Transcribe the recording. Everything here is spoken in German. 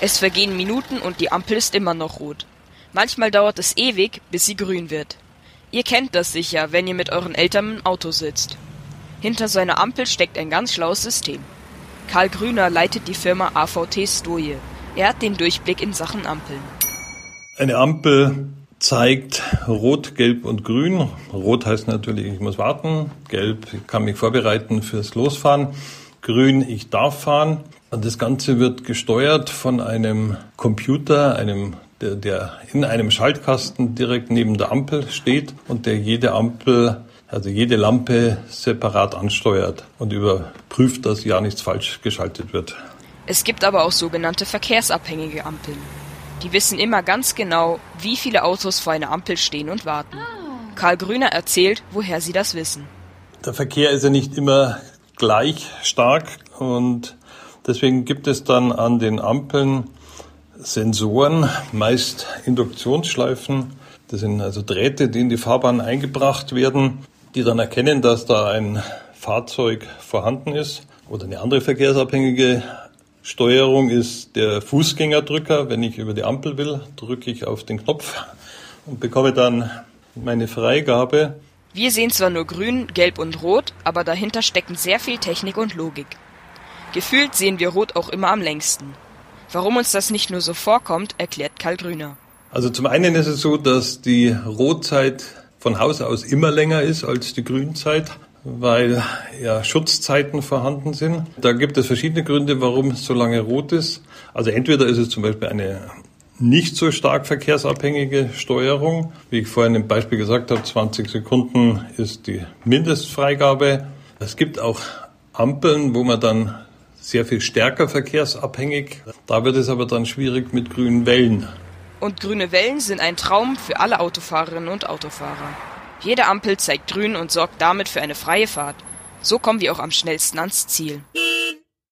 Es vergehen Minuten und die Ampel ist immer noch rot. Manchmal dauert es ewig, bis sie grün wird. Ihr kennt das sicher, wenn ihr mit euren Eltern im Auto sitzt. Hinter so einer Ampel steckt ein ganz schlaues System. Karl Grüner leitet die Firma AVT Stoje. Er hat den Durchblick in Sachen Ampeln. Eine Ampel zeigt Rot, Gelb und Grün. Rot heißt natürlich, ich muss warten. Gelb, ich kann mich vorbereiten fürs Losfahren. Grün, ich darf fahren. Und das Ganze wird gesteuert von einem Computer, einem der, der in einem Schaltkasten direkt neben der Ampel steht und der jede Ampel, also jede Lampe separat ansteuert und überprüft, dass ja nichts falsch geschaltet wird. Es gibt aber auch sogenannte verkehrsabhängige Ampeln. Die wissen immer ganz genau, wie viele Autos vor einer Ampel stehen und warten. Karl Grüner erzählt, woher sie das wissen. Der Verkehr ist ja nicht immer gleich stark und deswegen gibt es dann an den Ampeln Sensoren, meist Induktionsschleifen. Das sind also Drähte, die in die Fahrbahn eingebracht werden, die dann erkennen, dass da ein Fahrzeug vorhanden ist. Oder eine andere verkehrsabhängige Steuerung ist der Fußgängerdrücker. Wenn ich über die Ampel will, drücke ich auf den Knopf und bekomme dann meine Freigabe. Wir sehen zwar nur grün, gelb und rot, aber dahinter stecken sehr viel Technik und Logik. Gefühlt sehen wir rot auch immer am längsten. Warum uns das nicht nur so vorkommt, erklärt Karl Grüner. Also zum einen ist es so, dass die Rotzeit von Haus aus immer länger ist als die Grünzeit weil ja Schutzzeiten vorhanden sind. Da gibt es verschiedene Gründe, warum es so lange rot ist. Also entweder ist es zum Beispiel eine nicht so stark verkehrsabhängige Steuerung. Wie ich vorhin im Beispiel gesagt habe, 20 Sekunden ist die Mindestfreigabe. Es gibt auch Ampeln, wo man dann sehr viel stärker verkehrsabhängig. Da wird es aber dann schwierig mit grünen Wellen. Und grüne Wellen sind ein Traum für alle Autofahrerinnen und Autofahrer. Jede Ampel zeigt grün und sorgt damit für eine freie Fahrt. So kommen wir auch am schnellsten ans Ziel.